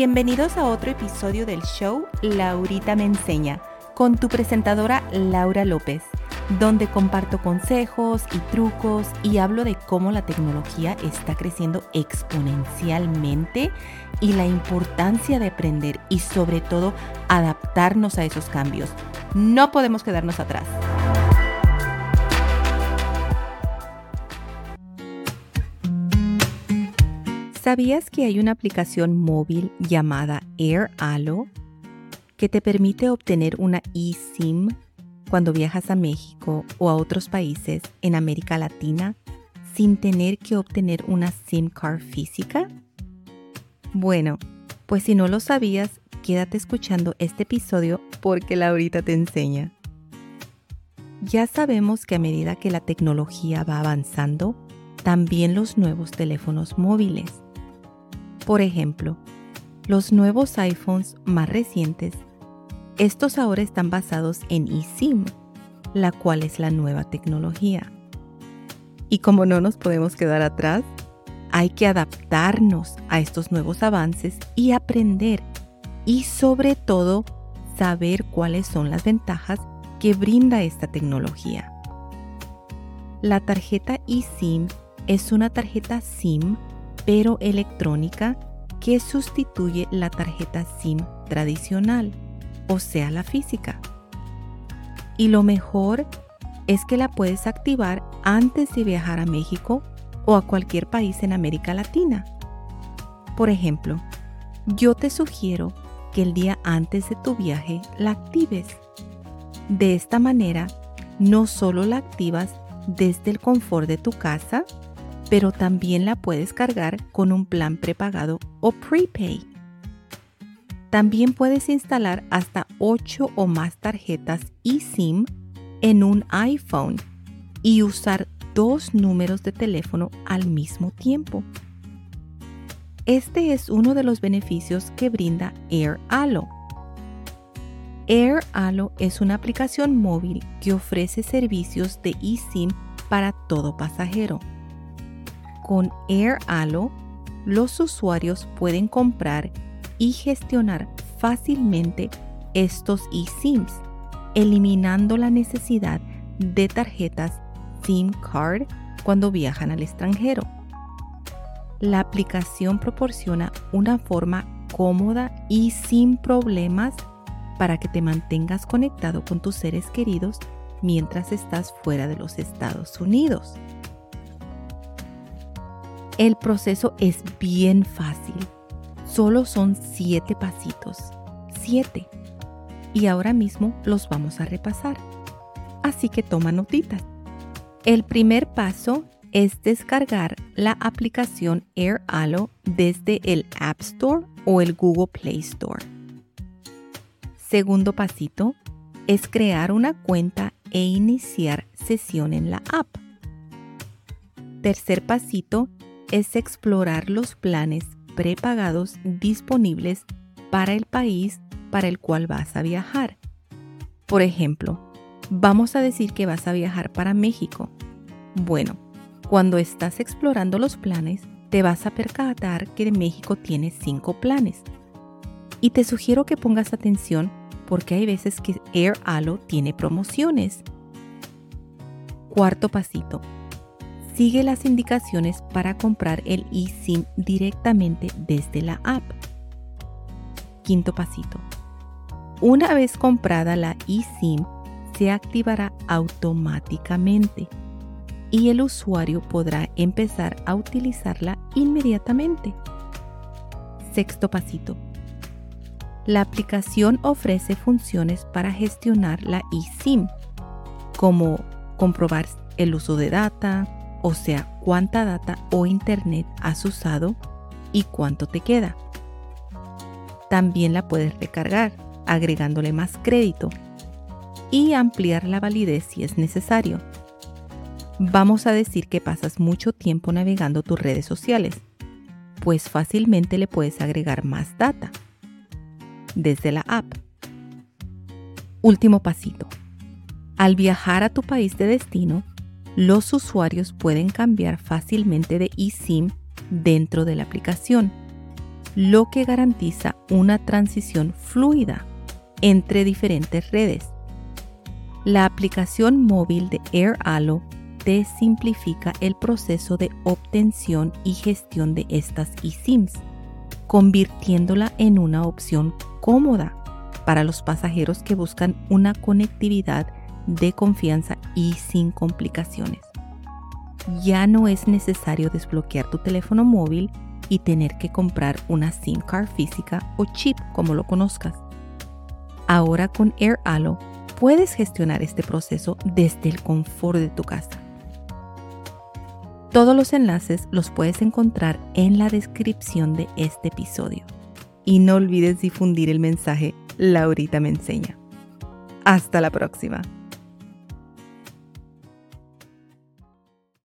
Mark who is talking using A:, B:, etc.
A: Bienvenidos a otro episodio del show Laurita me enseña con tu presentadora Laura López, donde comparto consejos y trucos y hablo de cómo la tecnología está creciendo exponencialmente y la importancia de aprender y sobre todo adaptarnos a esos cambios. No podemos quedarnos atrás. ¿Sabías que hay una aplicación móvil llamada AirAlo que te permite obtener una eSIM cuando viajas a México o a otros países en América Latina sin tener que obtener una SIM card física? Bueno, pues si no lo sabías, quédate escuchando este episodio porque Laurita te enseña. Ya sabemos que a medida que la tecnología va avanzando, también los nuevos teléfonos móviles. Por ejemplo, los nuevos iPhones más recientes estos ahora están basados en eSIM, la cual es la nueva tecnología. Y como no nos podemos quedar atrás, hay que adaptarnos a estos nuevos avances y aprender y sobre todo saber cuáles son las ventajas que brinda esta tecnología. La tarjeta eSIM es una tarjeta SIM pero electrónica que sustituye la tarjeta SIM tradicional o sea la física. Y lo mejor es que la puedes activar antes de viajar a México o a cualquier país en América Latina. Por ejemplo, yo te sugiero que el día antes de tu viaje la actives. De esta manera, no solo la activas desde el confort de tu casa, pero también la puedes cargar con un plan prepagado o prepay. También puedes instalar hasta 8 o más tarjetas eSIM en un iPhone y usar dos números de teléfono al mismo tiempo. Este es uno de los beneficios que brinda AirAlo. AirAlo es una aplicación móvil que ofrece servicios de eSIM para todo pasajero. Con AirAlo, los usuarios pueden comprar y gestionar fácilmente estos eSIMs, eliminando la necesidad de tarjetas SIM card cuando viajan al extranjero. La aplicación proporciona una forma cómoda y sin problemas para que te mantengas conectado con tus seres queridos mientras estás fuera de los Estados Unidos. El proceso es bien fácil Solo son siete pasitos. Siete. Y ahora mismo los vamos a repasar. Así que toma notitas. El primer paso es descargar la aplicación AirAlo desde el App Store o el Google Play Store. Segundo pasito es crear una cuenta e iniciar sesión en la app. Tercer pasito es explorar los planes prepagados disponibles para el país para el cual vas a viajar. Por ejemplo, vamos a decir que vas a viajar para México. Bueno, cuando estás explorando los planes, te vas a percatar que México tiene cinco planes. Y te sugiero que pongas atención porque hay veces que AirAlo tiene promociones. Cuarto pasito, Sigue las indicaciones para comprar el eSIM directamente desde la app. Quinto pasito. Una vez comprada la eSIM, se activará automáticamente y el usuario podrá empezar a utilizarla inmediatamente. Sexto pasito. La aplicación ofrece funciones para gestionar la eSIM, como comprobar el uso de data, o sea, cuánta data o internet has usado y cuánto te queda. También la puedes recargar agregándole más crédito y ampliar la validez si es necesario. Vamos a decir que pasas mucho tiempo navegando tus redes sociales, pues fácilmente le puedes agregar más data desde la app. Último pasito. Al viajar a tu país de destino, los usuarios pueden cambiar fácilmente de eSIM dentro de la aplicación. lo que garantiza una transición fluida entre diferentes redes. La aplicación móvil de AirAllo te simplifica el proceso de obtención y gestión de estas eSIMs, convirtiéndola en una opción cómoda para los pasajeros que buscan una conectividad de confianza y sin complicaciones. Ya no es necesario desbloquear tu teléfono móvil y tener que comprar una SIM card física o chip como lo conozcas. Ahora con AirAllo puedes gestionar este proceso desde el confort de tu casa. Todos los enlaces los puedes encontrar en la descripción de este episodio. Y no olvides difundir el mensaje Laurita me enseña. Hasta la próxima.